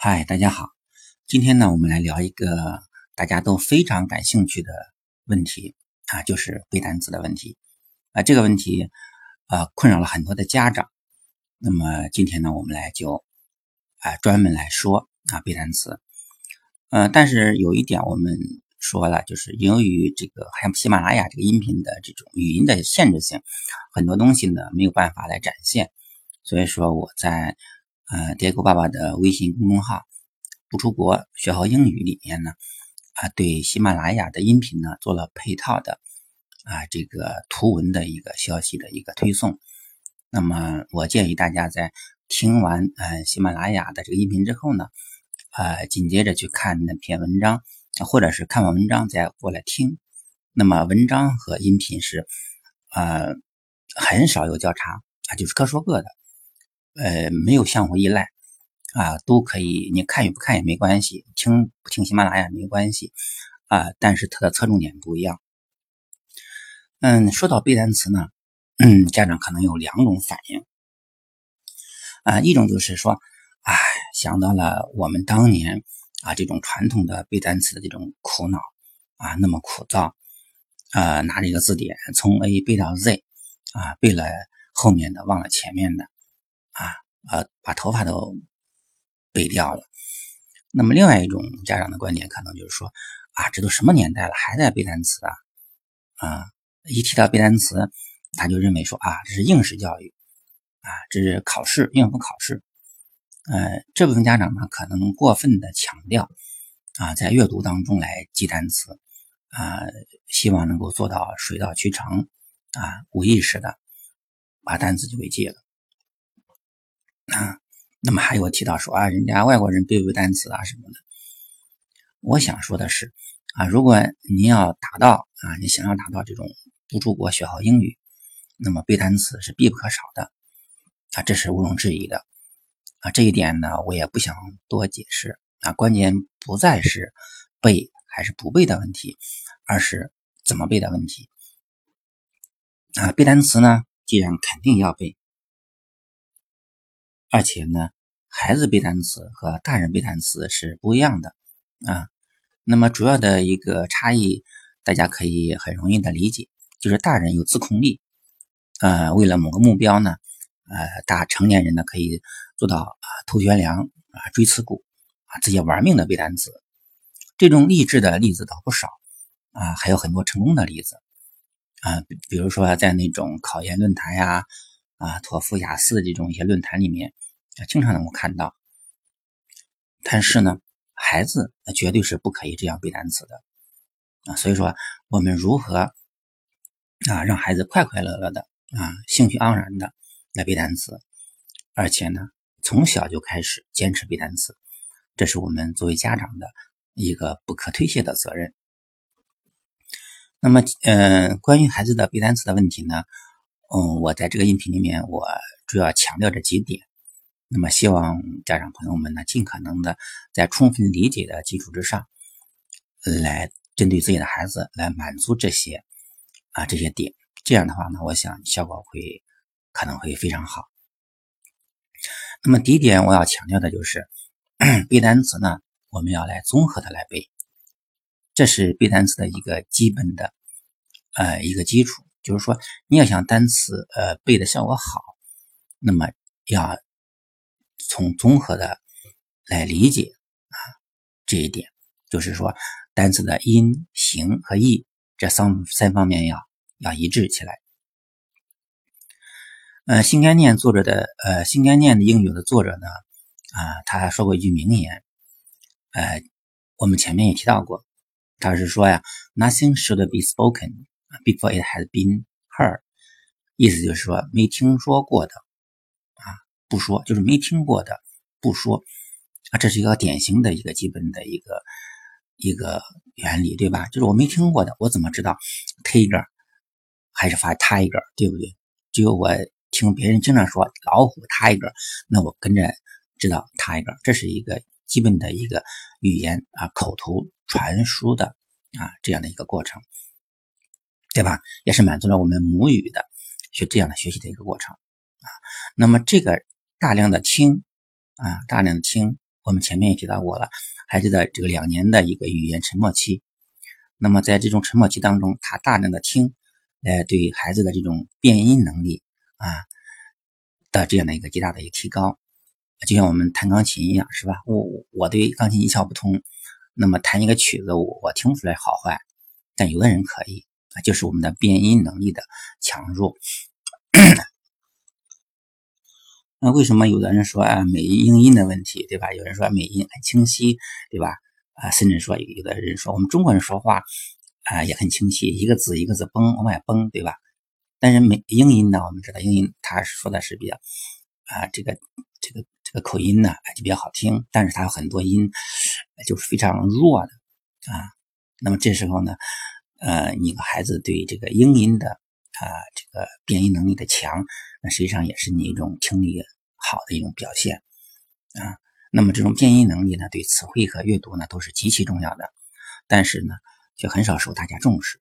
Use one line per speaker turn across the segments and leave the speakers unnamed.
嗨，大家好，今天呢，我们来聊一个大家都非常感兴趣的问题啊，就是背单词的问题啊。这个问题啊，困扰了很多的家长。那么今天呢，我们来就啊专门来说啊背单词。呃，但是有一点我们说了，就是由于这个还有喜马拉雅这个音频的这种语音的限制性，很多东西呢没有办法来展现，所以说我在。呃，叠狗爸爸的微信公众号“不出国学好英语”里面呢，啊，对喜马拉雅的音频呢做了配套的啊这个图文的一个消息的一个推送。那么，我建议大家在听完呃喜马拉雅的这个音频之后呢，呃，紧接着去看那篇文章，或者是看完文章再过来听。那么，文章和音频是呃很少有交叉啊，就是各说各的。呃，没有相互依赖啊，都可以，你看与不看也没关系，听不听喜马拉雅没关系啊，但是它的侧重点不一样。嗯，说到背单词呢，嗯，家长可能有两种反应啊，一种就是说，哎，想到了我们当年啊这种传统的背单词的这种苦恼啊，那么枯燥啊，拿着一个字典从 A 背到 Z 啊，背了后面的忘了前面的。啊，呃，把头发都背掉了。那么，另外一种家长的观点可能就是说，啊，这都什么年代了，还在背单词啊？啊，一提到背单词，他就认为说，啊，这是应试教育，啊，这是考试应付考试。呃，这部分家长呢，可能过分的强调，啊，在阅读当中来记单词，啊，希望能够做到水到渠成，啊，无意识的把单词就给记了。啊，那么还有提到说啊，人家外国人背不背单词啊什么的。我想说的是啊，如果您要达到啊，你想要达到这种不出国学好英语，那么背单词是必不可少的啊，这是毋庸置疑的啊。这一点呢，我也不想多解释啊。关键不再是背还是不背的问题，而是怎么背的问题啊。背单词呢，既然肯定要背。而且呢，孩子背单词和大人背单词是不一样的啊。那么主要的一个差异，大家可以很容易的理解，就是大人有自控力，呃，为了某个目标呢，呃，大成年人呢可以做到啊头悬梁啊锥刺股啊，自己玩命的背单词。这种励志的例子倒不少啊，还有很多成功的例子啊，比如说在那种考研论坛呀。啊，托福、雅思这种一些论坛里面，经常能够看到。但是呢，孩子那绝对是不可以这样背单词的啊。所以说，我们如何啊让孩子快快乐乐的啊，兴趣盎然的来背单词，而且呢，从小就开始坚持背单词，这是我们作为家长的一个不可推卸的责任。那么，嗯，关于孩子的背单词的问题呢？嗯，我在这个音频里面，我主要强调这几点。那么，希望家长朋友们呢，尽可能的在充分理解的基础之上，来针对自己的孩子来满足这些啊这些点。这样的话呢，我想效果会可能会非常好。那么，第一点我要强调的就是背单词呢，我们要来综合的来背，这是背单词的一个基本的呃一个基础。就是说，你要想单词呃背的效果好，那么要从综合的来理解啊这一点，就是说单词的音、形和义这三三方面要要一致起来。呃，新概念作者的呃新概念的英语的作者呢啊，他说过一句名言，呃，我们前面也提到过，他是说呀，Nothing should be spoken。Before it has been heard，意思就是说没听说过的，不说就是没听过的不说啊，这是一个典型的一个基本的一个一个原理，对吧？就是我没听过的，我怎么知道 tiger 还是发 tiger，对不对？只有我听别人经常说老虎 tiger，那我跟着知道 tiger，这是一个基本的一个语言啊口头传输的啊这样的一个过程。对吧？也是满足了我们母语的学这样的学习的一个过程啊。那么这个大量的听啊，大量的听我们前面也提到过了，孩子的这个两年的一个语言沉默期。那么在这种沉默期当中，他大量的听，来对孩子的这种变音能力啊的这样的一个极大的一个提高。就像我们弹钢琴一样，是吧？我我对钢琴一窍不通，那么弹一个曲子，我我听不出来好坏，但有的人可以啊，就是我们的变音能力的强弱。那为什么有的人说啊美音音的问题，对吧？有人说美音很清晰，对吧？啊，甚至说有的人说我们中国人说话啊也很清晰，一个字一个字崩往外崩，对吧？但是美英音呢，我们知道英音它说的是比较啊这个这个这个口音呢就比较好听，但是它有很多音就是非常弱的啊。那么这时候呢，呃，你的孩子对这个英音的啊这个变音能力的强。那实际上也是你一种听力好的一种表现啊。那么这种变音能力呢，对词汇和阅读呢都是极其重要的，但是呢却很少受大家重视。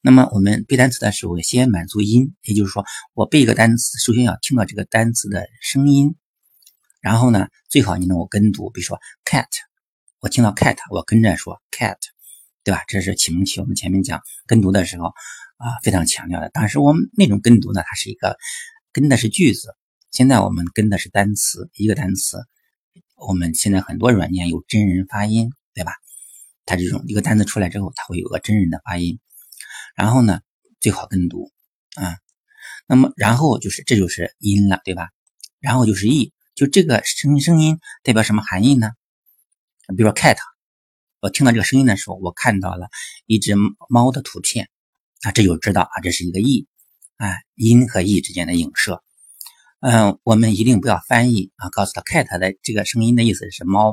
那么我们背单词的时候，先满足音，也就是说，我背一个单词，首先要听到这个单词的声音，然后呢，最好你能够跟读，比如说 cat，我听到 cat，我跟着说 cat，对吧？这是启蒙期，我们前面讲跟读的时候。啊，非常强调的。但是我们那种跟读呢，它是一个跟的是句子。现在我们跟的是单词，一个单词。我们现在很多软件有真人发音，对吧？它这种一个单词出来之后，它会有个真人的发音。然后呢，最好跟读啊。那么然后就是这就是音了，对吧？然后就是意，就这个声声音代表什么含义呢？比如说 cat，我听到这个声音的时候，我看到了一只猫的图片。啊，这就知道啊，这是一个意，啊，音和意之间的影射。嗯，我们一定不要翻译啊，告诉他 cat 的这个声音的意思是猫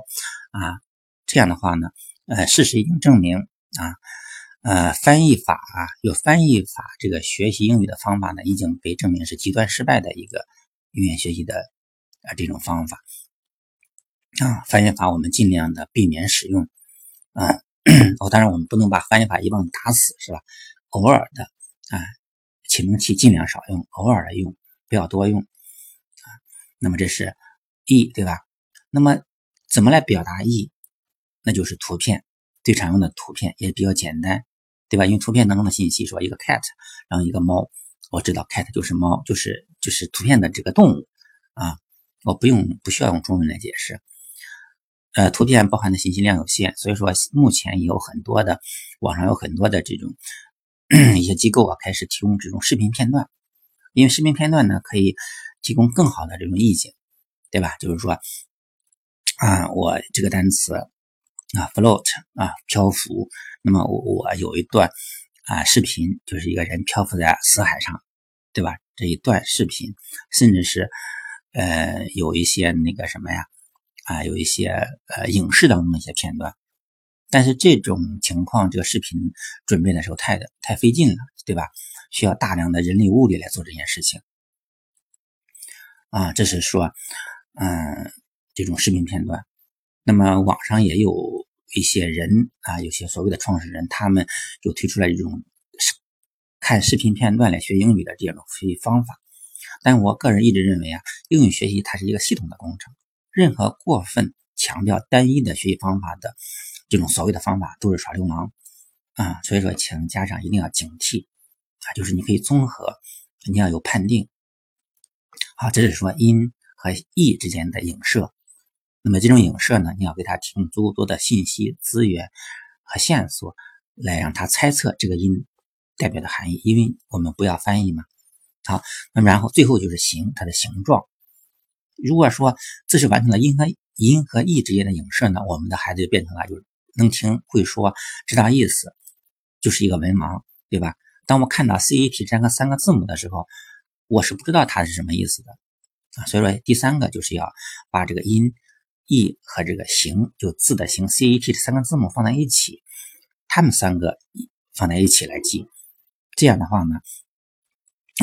啊。这样的话呢，呃，事实已经证明啊，呃，翻译法啊，有翻译法这个学习英语的方法呢，已经被证明是极端失败的一个语言学习的啊这种方法啊。翻译法我们尽量的避免使用啊。哦，当然我们不能把翻译法一棒子打死，是吧？偶尔的啊，启蒙器尽量少用，偶尔的用，不要多用啊。那么这是 E 对吧？那么怎么来表达 E？那就是图片，最常用的图片也比较简单，对吧？用图片当中的信息说一个 cat，然后一个猫，我知道 cat 就是猫，就是就是图片的这个动物啊，我不用不需要用中文来解释。呃，图片包含的信息量有限，所以说目前有很多的网上有很多的这种。一些机构啊，开始提供这种视频片段，因为视频片段呢，可以提供更好的这种意境，对吧？就是说，啊，我这个单词啊，float 啊，漂浮，那么我我有一段啊视频，就是一个人漂浮在死海上，对吧？这一段视频，甚至是呃有一些那个什么呀，啊，有一些呃影视当中的一些片段。但是这种情况，这个视频准备的时候太的太费劲了，对吧？需要大量的人力物力来做这件事情啊。这是说，嗯，这种视频片段。那么网上也有一些人啊，有些所谓的创始人，他们就推出来这种看视频片段来学英语的这种学习方法。但我个人一直认为啊，英语学习它是一个系统的工程，任何过分强调单一的学习方法的。这种所谓的方法都是耍流氓啊！所以说，请家长一定要警惕啊！就是你可以综合，你要有判定。好，这是说音和意之间的影射。那么这种影射呢，你要给他提供足够多的信息、资源和线索，来让他猜测这个音代表的含义。因为我们不要翻译嘛。好，那么然后最后就是形，它的形状。如果说这是完成了音和音和意之间的影射呢，我们的孩子就变成了就是。能听会说知道意思，就是一个文盲，对吧？当我看到 C A T 这个三个字母的时候，我是不知道它是什么意思的啊。所以说，第三个就是要把这个音、意和这个形，就字的形，CET 这三个字母放在一起，它们三个放在一起来记。这样的话呢，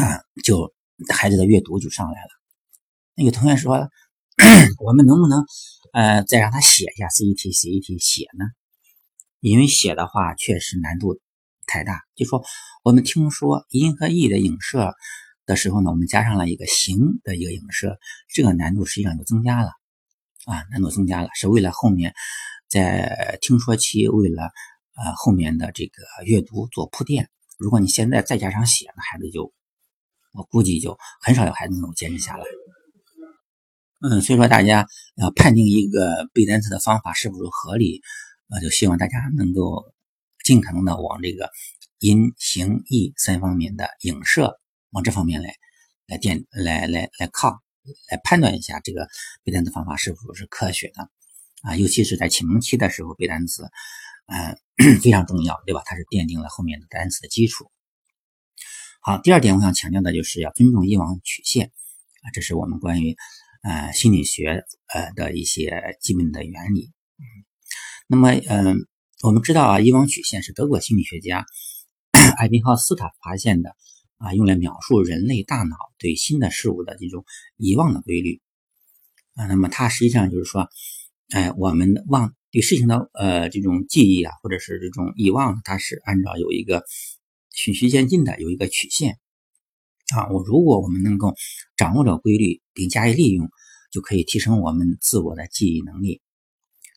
啊，就孩子的阅读就上来了。那有同学说，我们能不能呃再让他写一下 CET，CET 写呢？因为写的话确实难度太大，就说我们听说音和意的影射的时候呢，我们加上了一个形的一个影射，这个难度实际上就增加了啊，难度增加了，是为了后面在听说期为了呃后面的这个阅读做铺垫。如果你现在再加上写，那孩子就我估计就很少有孩子能够坚持下来。嗯，所以说大家要判定一个背单词的方法是不是合理，呃，就希望大家能够尽可能的往这个音、形、意三方面的影射往这方面来来垫来来来靠，来判断一下这个背单词方法是否是科学的啊，尤其是在启蒙期的时候背单词，嗯，非常重要，对吧？它是奠定了后面的单词的基础。好，第二点我想强调的就是要尊重遗忘曲线啊，这是我们关于。呃，心理学呃的一些基本的原理。那么嗯，我们知道啊，遗忘曲线是德国心理学家 艾宾浩斯他发现的啊，用来描述人类大脑对新的事物的这种遗忘的规律啊。那么它实际上就是说，哎，我们忘对事情的呃这种记忆啊，或者是这种遗忘，它是按照有一个循序渐进的有一个曲线。啊，我如果我们能够掌握这个规律并加以利用，就可以提升我们自我的记忆能力。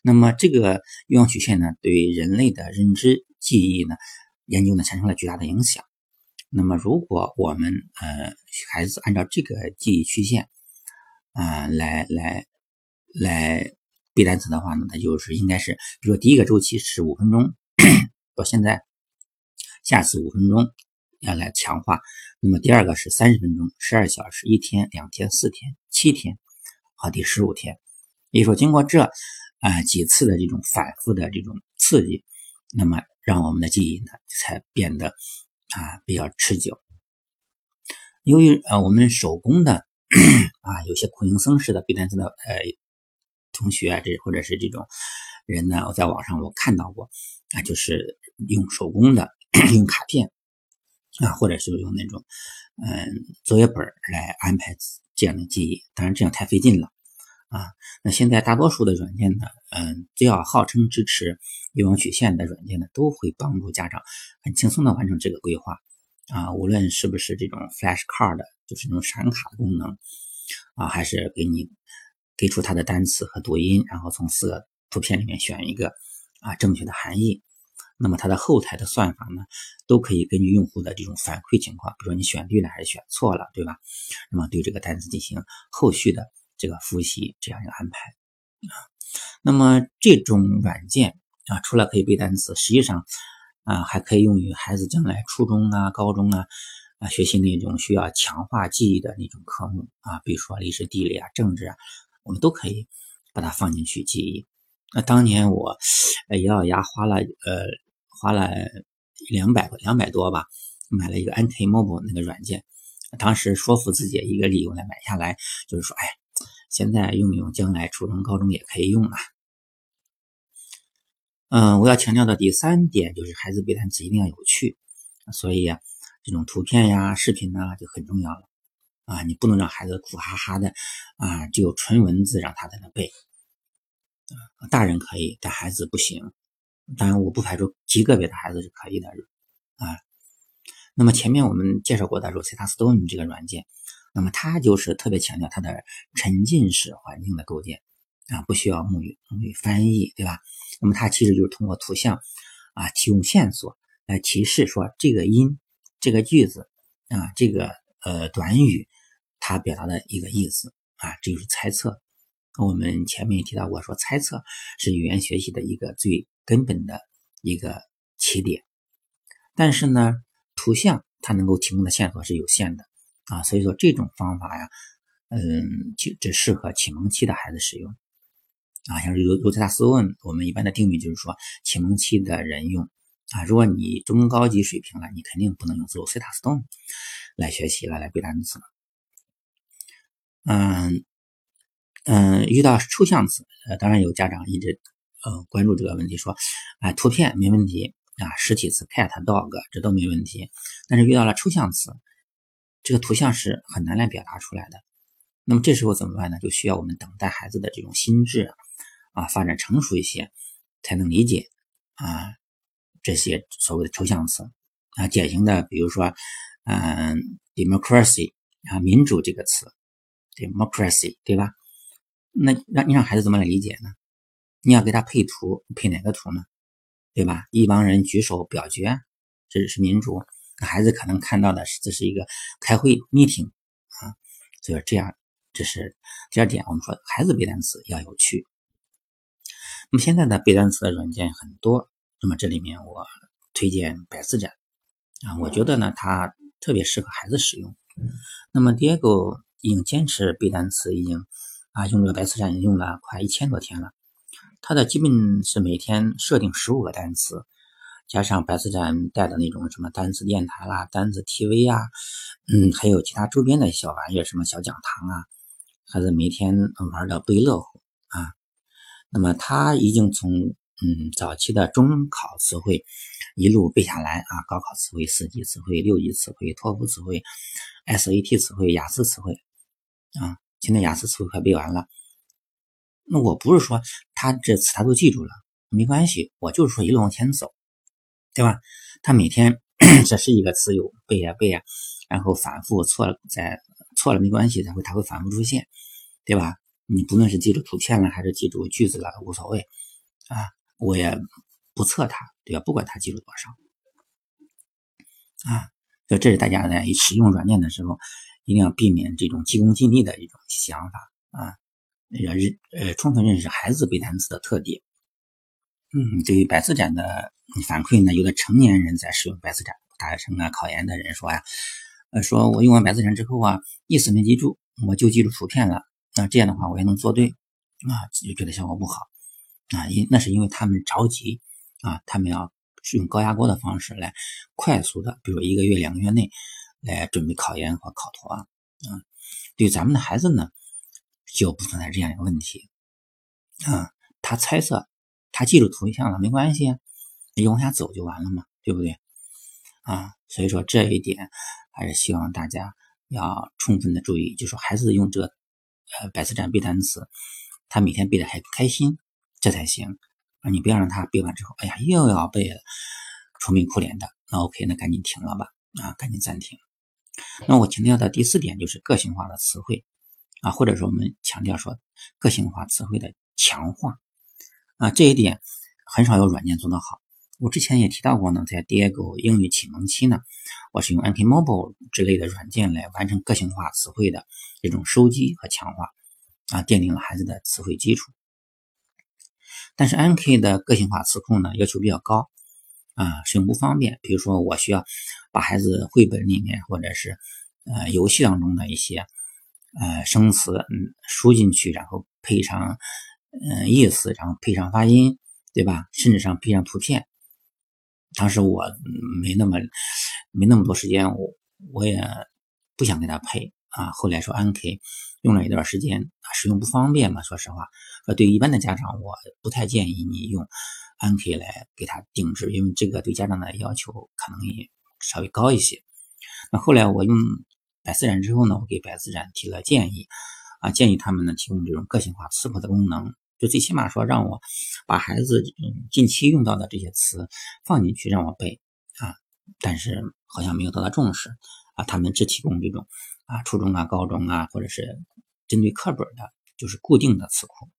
那么这个遗忘曲线呢，对人类的认知记忆呢研究呢产生了巨大的影响。那么如果我们呃孩子按照这个记忆曲线啊来来来背单词的话呢，它就是应该是，比如说第一个周期是五分钟，到现在，下次五分钟。要来强化，那么第二个是三十分钟、十二小时、一天、两天、四天、七天，好，第十五天。也就是说，经过这啊几次的这种反复的这种刺激，那么让我们的记忆呢才变得啊比较持久。由于呃我们手工的啊有些苦行僧式的背单词的呃同学啊这或者是这种人呢，我在网上我看到过啊，就是用手工的用卡片。啊，或者是用那种，嗯，作业本来安排这样的记忆，当然这样太费劲了，啊，那现在大多数的软件呢，嗯，只要号称支持遗忘曲线的软件呢，都会帮助家长很轻松的完成这个规划，啊，无论是不是这种 flash card，就是那种闪卡功能，啊，还是给你给出它的单词和读音，然后从四个图片里面选一个啊正确的含义。那么它的后台的算法呢，都可以根据用户的这种反馈情况，比如说你选对了还是选错了，对吧？那么对这个单词进行后续的这个复习这样一个安排啊。那么这种软件啊，除了可以背单词，实际上啊还可以用于孩子将来初中啊、高中啊啊学习那种需要强化记忆的那种科目啊，比如说历史、地理啊、政治啊，我们都可以把它放进去记忆。那当年我咬咬牙花了呃。花了两百两百多吧，买了一个 Anti-Mobile 那个软件。当时说服自己一个理由来买下来，就是说，哎，现在用用，将来初中、高中也可以用了。嗯，我要强调的第三点就是，孩子背单词一定要有趣，所以这种图片呀、视频呢就很重要了啊。你不能让孩子苦哈哈的啊，只有纯文字让他在那背。大人可以，但孩子不行。当然，我不排除极个别的孩子是可以的啊。那么前面我们介绍过的 Rosetta Stone 这个软件，那么它就是特别强调它的沉浸式环境的构建啊，不需要母语母语翻译，对吧？那么它其实就是通过图像啊提供线索来提示说这个音、这个句子啊、这个呃短语它表达的一个意思啊，这就是猜测。我们前面也提到过，说猜测是语言学习的一个最根本的一个起点，但是呢，图像它能够提供的线索是有限的啊，所以说这种方法呀，嗯，就只适合启蒙期的孩子使用啊。像如如特大斯问，我们一般的定义就是说，启蒙期的人用啊。如果你中高级水平了，你肯定不能用 Rosetta Stone 来学习了，来背单词。嗯嗯，遇到抽象词，呃，当然有家长一直。呃，关注这个问题，说，啊，图片没问题啊，实体词 cat dog 这都没问题，但是遇到了抽象词，这个图像是很难来表达出来的。那么这时候怎么办呢？就需要我们等待孩子的这种心智啊发展成熟一些，才能理解啊这些所谓的抽象词啊。典型的，比如说，嗯，democracy 啊，民主这个词，democracy 对吧？那让你让孩子怎么来理解呢？你要给他配图，配哪个图呢？对吧？一帮人举手表决，这是民主。那孩子可能看到的是这是一个开会 meeting 啊，所以这样，这是第二点。我们说孩子背单词要有趣。那么现在的背单词的软件很多，那么这里面我推荐百词斩啊，我觉得呢它特别适合孩子使用。那么 Diego 已经坚持背单词，已经啊用这个百词斩用了快一千多天了。他的基本是每天设定十五个单词，加上白思展带的那种什么单词电台啦、单词 TV 啊，嗯，还有其他周边的小玩意儿，什么小讲堂啊，孩子每天玩的不亦乐乎啊。那么他已经从嗯早期的中考词汇一路背下来啊，高考词汇、四级词汇、六级词汇、托福词汇、SAT 词汇、雅思词汇啊，现在雅思词汇快背完了。那我不是说他这词他都记住了，没关系，我就是说一路往前走，对吧？他每天 这是一个词有背呀背呀，然后反复错了再错了没关系，他会他会反复出现，对吧？你不论是记住图片了还是记住句子了无所谓啊，我也不测他，对吧？不管他记住多少啊，所以这是大家在使用软件的时候一定要避免这种急功近利的一种想法啊。要认呃充分认识孩子背单词的特点。嗯，对于百词斩的反馈呢，有的成年人在使用百词斩大学生啊、考研的人说呀，呃，说我用完百词斩之后啊，意思没记住，我就记住图片了。那这样的话，我也能做对啊，就觉得效果不好啊，因那是因为他们着急啊，他们要用高压锅的方式来快速的，比如一个月、两个月内来准备考研或考托啊。啊，对咱们的孩子呢？就不存在这样一个问题啊，他猜测，他记住图像了没关系，你往下走就完了嘛，对不对？啊，所以说这一点还是希望大家要充分的注意，就说孩子用这个呃百词斩背单词，他每天背的还开心，这才行啊！你不要让他背完之后，哎呀又要背了，愁眉苦脸的，那 OK，那赶紧停了吧，啊，赶紧暂停。那我强调的第四点就是个性化的词汇。啊，或者说我们强调说个性化词汇的强化啊，这一点很少有软件做得好。我之前也提到过呢，在 Diego 英语启蒙期呢，我是用 Anki Mobile 之类的软件来完成个性化词汇的这种收集和强化啊，奠定了孩子的词汇基础。但是 Anki 的个性化词库呢，要求比较高啊，使用不方便。比如说，我需要把孩子绘本里面或者是呃游戏当中的一些。呃，生词嗯输进去，然后配上嗯意思，然后配上发音，对吧？甚至上配上图片。当时我没那么没那么多时间，我我也不想给他配啊。后来说安 K 用了一段时间，使用不方便嘛。说实话，呃，对于一般的家长，我不太建议你用安 K 来给他定制，因为这个对家长的要求可能也稍微高一些。那后来我用。百词斩之后呢，我给百词斩提了建议，啊，建议他们呢提供这种个性化词库的功能，就最起码说让我把孩子近期用到的这些词放进去让我背啊，但是好像没有得到重视啊，他们只提供这种啊初中啊、高中啊，或者是针对课本的，就是固定的词库。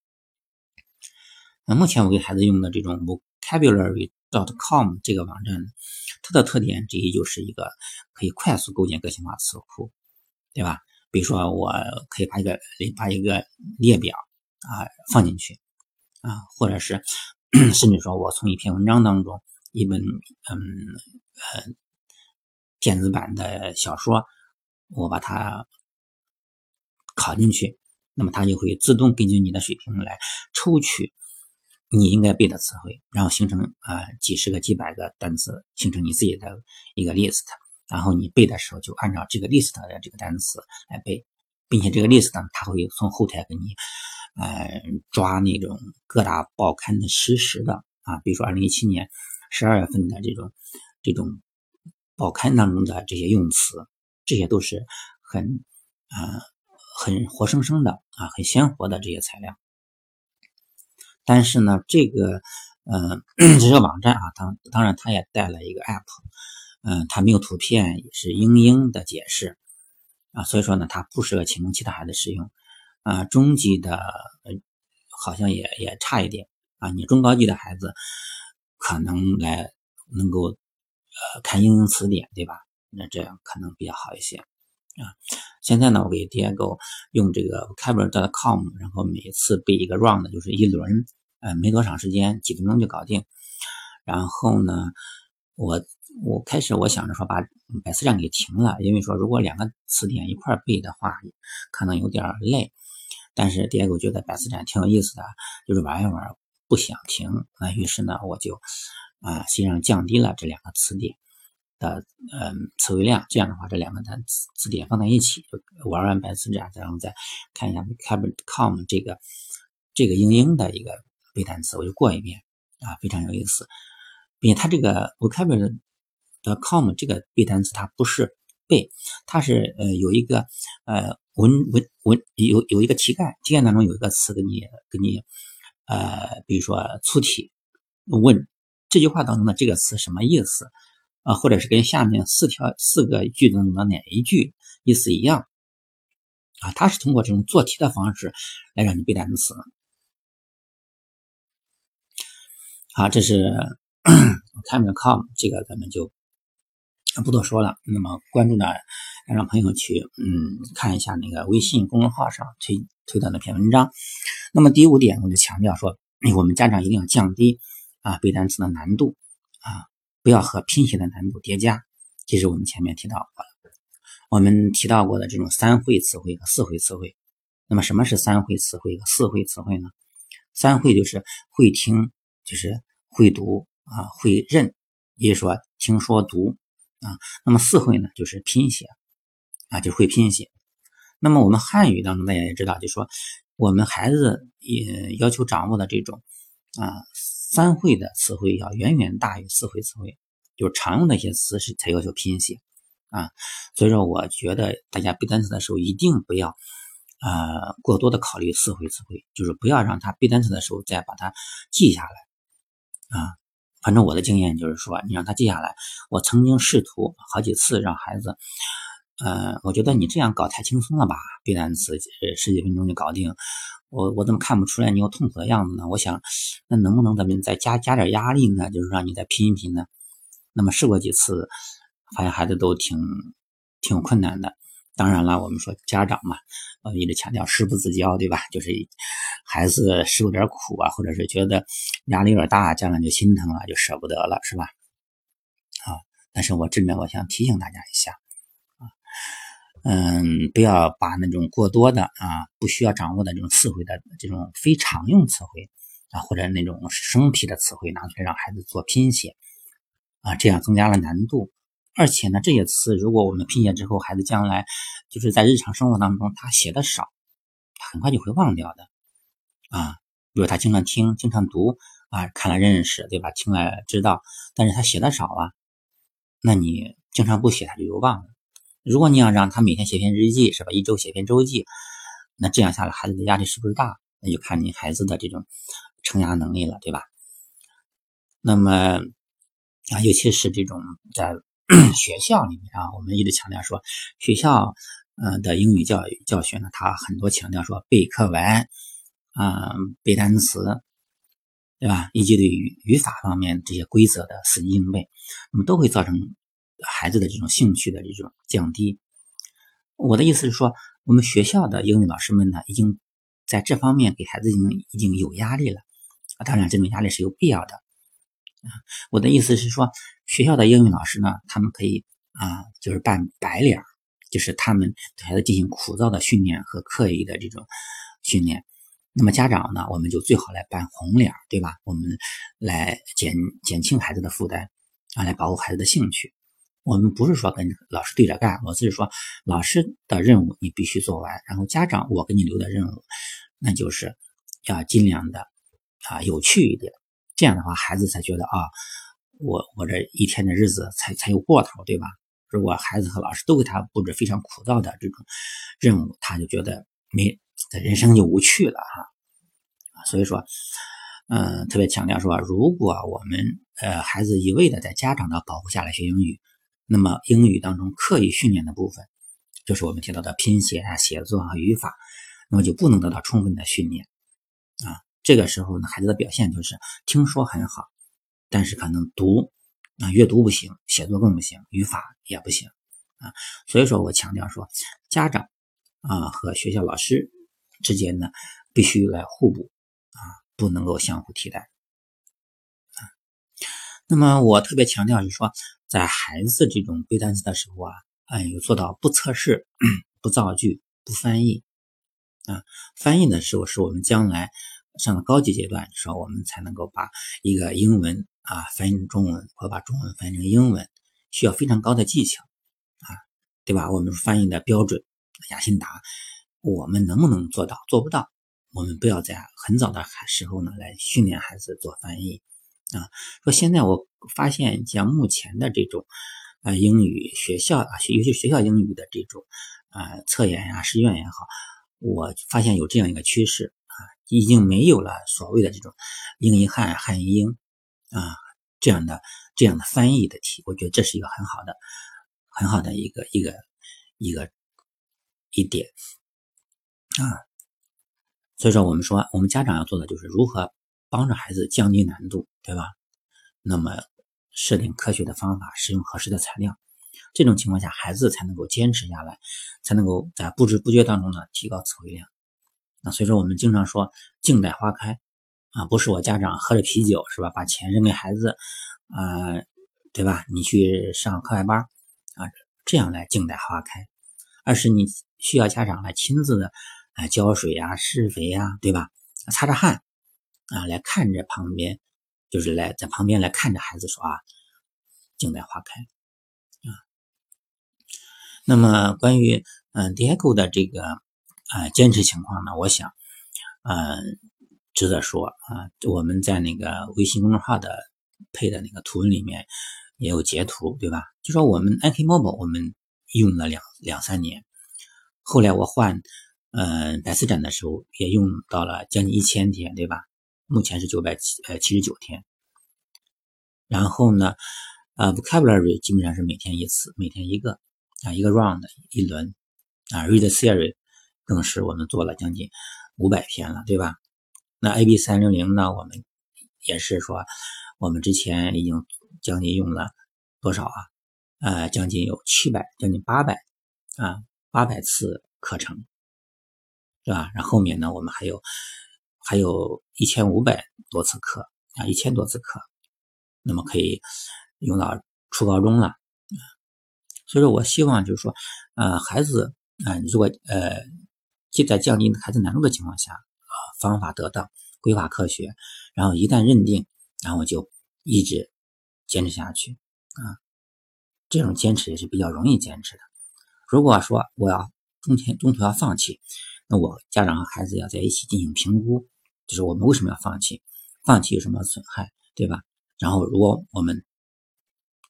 那目前我给孩子用的这种 vocabulary dot com 这个网站，它的特点之一就是一个可以快速构建个性化词库。对吧？比如说，我可以把一个把一个列表啊放进去啊，或者是甚至说我从一篇文章当中，一本嗯呃电子版的小说，我把它拷进去，那么它就会自动根据你的水平来抽取你应该背的词汇，然后形成啊几十个、几百个单词，形成你自己的一个 list。然后你背的时候就按照这个 list 的这个单词来背，并且这个 list 呢，它会从后台给你，呃，抓那种各大报刊的实时的啊，比如说二零一七年十二月份的这种这种报刊当中的这些用词，这些都是很啊很活生生的啊很鲜活的这些材料。但是呢，这个呃 这个网站啊，当当然它也带了一个 app。嗯，它没有图片，也是英英的解释啊，所以说呢，它不适合启蒙期的孩子使用啊，中级的好像也也差一点啊。你中高级的孩子可能来能够呃看英英词典，对吧？那这样可能比较好一些啊。现在呢，我给 Diego 用这个 vocabulary.com，然后每次背一个 round，就是一轮，呃，没多长时间，几分钟就搞定。然后呢，我我开始我想着说把百词斩给停了，因为说如果两个词典一块背的话，可能有点累。但是 die 我觉得百词斩挺有意思的，就是玩一玩，不想停。那于是呢，我就啊，实际上降低了这两个词典。的嗯词汇量，这样的话，这两个单词词典放在一起，就玩完百词斩，然后再看一下 vocabulary.com 这个这个英英的一个背单词，我就过一遍啊，非常有意思。并且它这个 vocabulary.com 这个背单词，它不是背，它是呃有一个呃文文文有有一个题干，题干当中有一个词给你给你呃，比如说粗体问这句话当中的这个词什么意思？啊，或者是跟下面四条四个句子中的哪一句意思一样啊？它是通过这种做题的方式来让你背单词。好，这是 Camera.com，这个咱们就不多说了。那么关注呢，让朋友去嗯看一下那个微信公众号上推推的那篇文章。那么第五点，我就强调说，我们家长一定要降低啊背单词的难度啊。不要和拼写的难度叠加，这是我们前面提到过的。我们提到过的这种三会词汇和四会词汇。那么什么是三会词汇和四会词汇呢？三会就是会听，就是会读啊，会认，也就是说听说读啊。那么四会呢，就是拼写啊，就会拼写。那么我们汉语当中大家也知道，就说我们孩子也要求掌握的这种啊。三会的词汇要远远大于四会词汇，就是常用的一些词是才要求拼写啊。所以说，我觉得大家背单词的时候一定不要呃过多的考虑四会词汇，就是不要让他背单词的时候再把它记下来啊。反正我的经验就是说，你让他记下来。我曾经试图好几次让孩子，呃，我觉得你这样搞太轻松了吧，背单词十几分钟就搞定。我我怎么看不出来你有痛苦的样子呢？我想，那能不能咱们再加加点压力呢？就是让你再拼一拼呢？那么试过几次，发现孩子都挺挺有困难的。当然了，我们说家长嘛，呃，一直强调师不自教，对吧？就是孩子受点苦啊，或者是觉得压力有点大，家长就心疼了，就舍不得了，是吧？啊，但是我这边我想提醒大家一下。啊嗯，不要把那种过多的啊，不需要掌握的这种词汇的这种非常用词汇啊，或者那种生僻的词汇拿出来让孩子做拼写啊，这样增加了难度。而且呢，这些词如果我们拼写之后，孩子将来就是在日常生活当中他写的少，很快就会忘掉的啊。比如他经常听、经常读啊，看了认识，对吧？听了知道，但是他写的少啊，那你经常不写，他就又忘了。如果你要让他每天写篇日记，是吧？一周写篇周记，那这样下来，孩子的压力是不是大？那就看你孩子的这种承压能力了，对吧？那么啊，尤其是这种在 学校里面啊，我们一直强调说，学校呃的英语教育教学呢，它很多强调说背课文啊，背单词，对吧？以及对语语法方面这些规则的死记硬背，那么都会造成。孩子的这种兴趣的这种降低，我的意思是说，我们学校的英语老师们呢，已经在这方面给孩子已经已经有压力了啊。当然，这种压力是有必要的啊。我的意思是说，学校的英语老师呢，他们可以啊，就是扮白脸，就是他们对孩子进行枯燥的训练和刻意的这种训练。那么家长呢，我们就最好来扮红脸，对吧？我们来减减轻孩子的负担啊，来保护孩子的兴趣。我们不是说跟老师对着干，我只是说老师的任务你必须做完，然后家长我给你留的任务，那就是要尽量的啊有趣一点，这样的话孩子才觉得啊，我我这一天的日子才才有过头，对吧？如果孩子和老师都给他布置非常枯燥的这种任务，他就觉得没这人生就无趣了哈。所以说，嗯，特别强调说，如果我们呃孩子一味的在家长的保护下来学英语。那么英语当中刻意训练的部分，就是我们提到的拼写啊、写作啊、语法，那么就不能得到充分的训练啊。这个时候呢，孩子的表现就是听说很好，但是可能读啊阅读不行，写作更不行，语法也不行啊。所以说我强调说，家长啊和学校老师之间呢，必须来互补啊，不能够相互替代啊。那么我特别强调是说，在孩子这种背单词的时候啊，哎，有做到不测试、不造句、不翻译啊。翻译的时候是我们将来。上了高级阶段，说我们才能够把一个英文啊翻译成中文，或把中文翻译成英文，需要非常高的技巧啊，对吧？我们翻译的标准，雅辛达，我们能不能做到？做不到，我们不要在很早的时候呢来训练孩子做翻译啊。说现在我发现，像目前的这种啊英语学校啊，尤其学校英语的这种啊测验呀、试卷也好，我发现有这样一个趋势啊。已经没有了所谓的这种英译汉、汉译英啊这样的这样的翻译的题，我觉得这是一个很好的、很好的一个一个一个一点啊。所以说，我们说我们家长要做的就是如何帮助孩子降低难度，对吧？那么设定科学的方法，使用合适的材料，这种情况下，孩子才能够坚持下来，才能够在不知不觉当中呢提高词汇量。那所以说，我们经常说“静待花开”，啊，不是我家长喝着啤酒是吧，把钱扔给孩子，啊，对吧？你去上课外班啊，这样来静待花开，而是你需要家长来亲自的啊浇水呀、施肥呀，对吧？擦着汗啊，来看着旁边，就是来在旁边来看着孩子说啊，“静待花开”啊。那么关于嗯，Diego 的这个。啊，坚持情况呢？我想，嗯，值得说啊。我们在那个微信公众号的配的那个图文里面也有截图，对吧？就说我们 iK Mobile 我们用了两两三年，后来我换嗯百词斩的时候也用到了将近一千天，对吧？目前是九百七呃七十九天。然后呢，呃，Vocabulary 基本上是每天一次，每天一个啊，一个 round 一轮啊，Read Theory。更是我们做了将近五百篇了，对吧？那 A B 三六零呢？我们也是说，我们之前已经将近用了多少啊？呃，将近有七百，将近八百啊，八百次课程，是吧？然后面呢，我们还有还有一千五百多次课啊，一千多次课，那么可以用到初高中了。所以说我希望就是说，呃，孩子啊，如果呃。即在降低孩子难度的情况下，啊，方法得当，规划科学，然后一旦认定，然后就一直坚持下去，啊，这种坚持也是比较容易坚持的。如果说我要中间中途要放弃，那我家长和孩子要在一起进行评估，就是我们为什么要放弃，放弃有什么损害，对吧？然后如果我们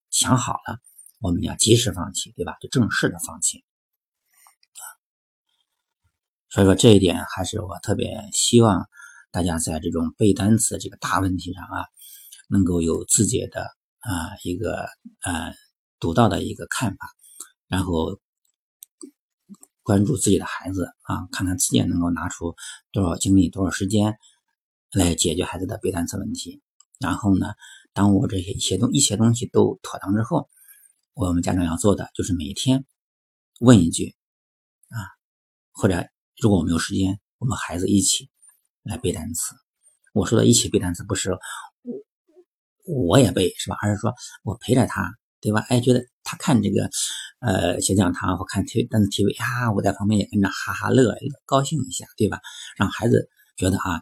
想好了，我们要及时放弃，对吧？就正式的放弃。所以说这一点还是我特别希望大家在这种背单词这个大问题上啊，能够有自己的啊一个呃独到的一个看法，然后关注自己的孩子啊，看看自己能够拿出多少精力、多少时间来解决孩子的背单词问题。然后呢，当我这些一些东一些东西都妥当之后，我们家长要做的就是每天问一句啊，或者。如果我们有时间，我们孩子一起来背单词。我说的一起背单词，不是我我也背是吧？而是说我陪着他，对吧？哎，觉得他看这个呃小讲堂或看题单词题尾啊，我在旁边也跟着哈哈乐，高兴一下，对吧？让孩子觉得啊，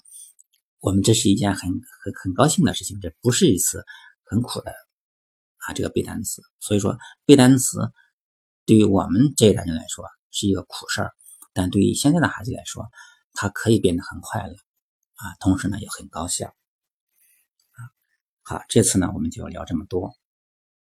我们这是一件很很很高兴的事情，这不是一次很苦的啊这个背单词。所以说背单词对于我们这一代人来说是一个苦事儿。但对于现在的孩子来说，他可以变得很快乐啊，同时呢也很高效啊。好，这次呢我们就聊这么多。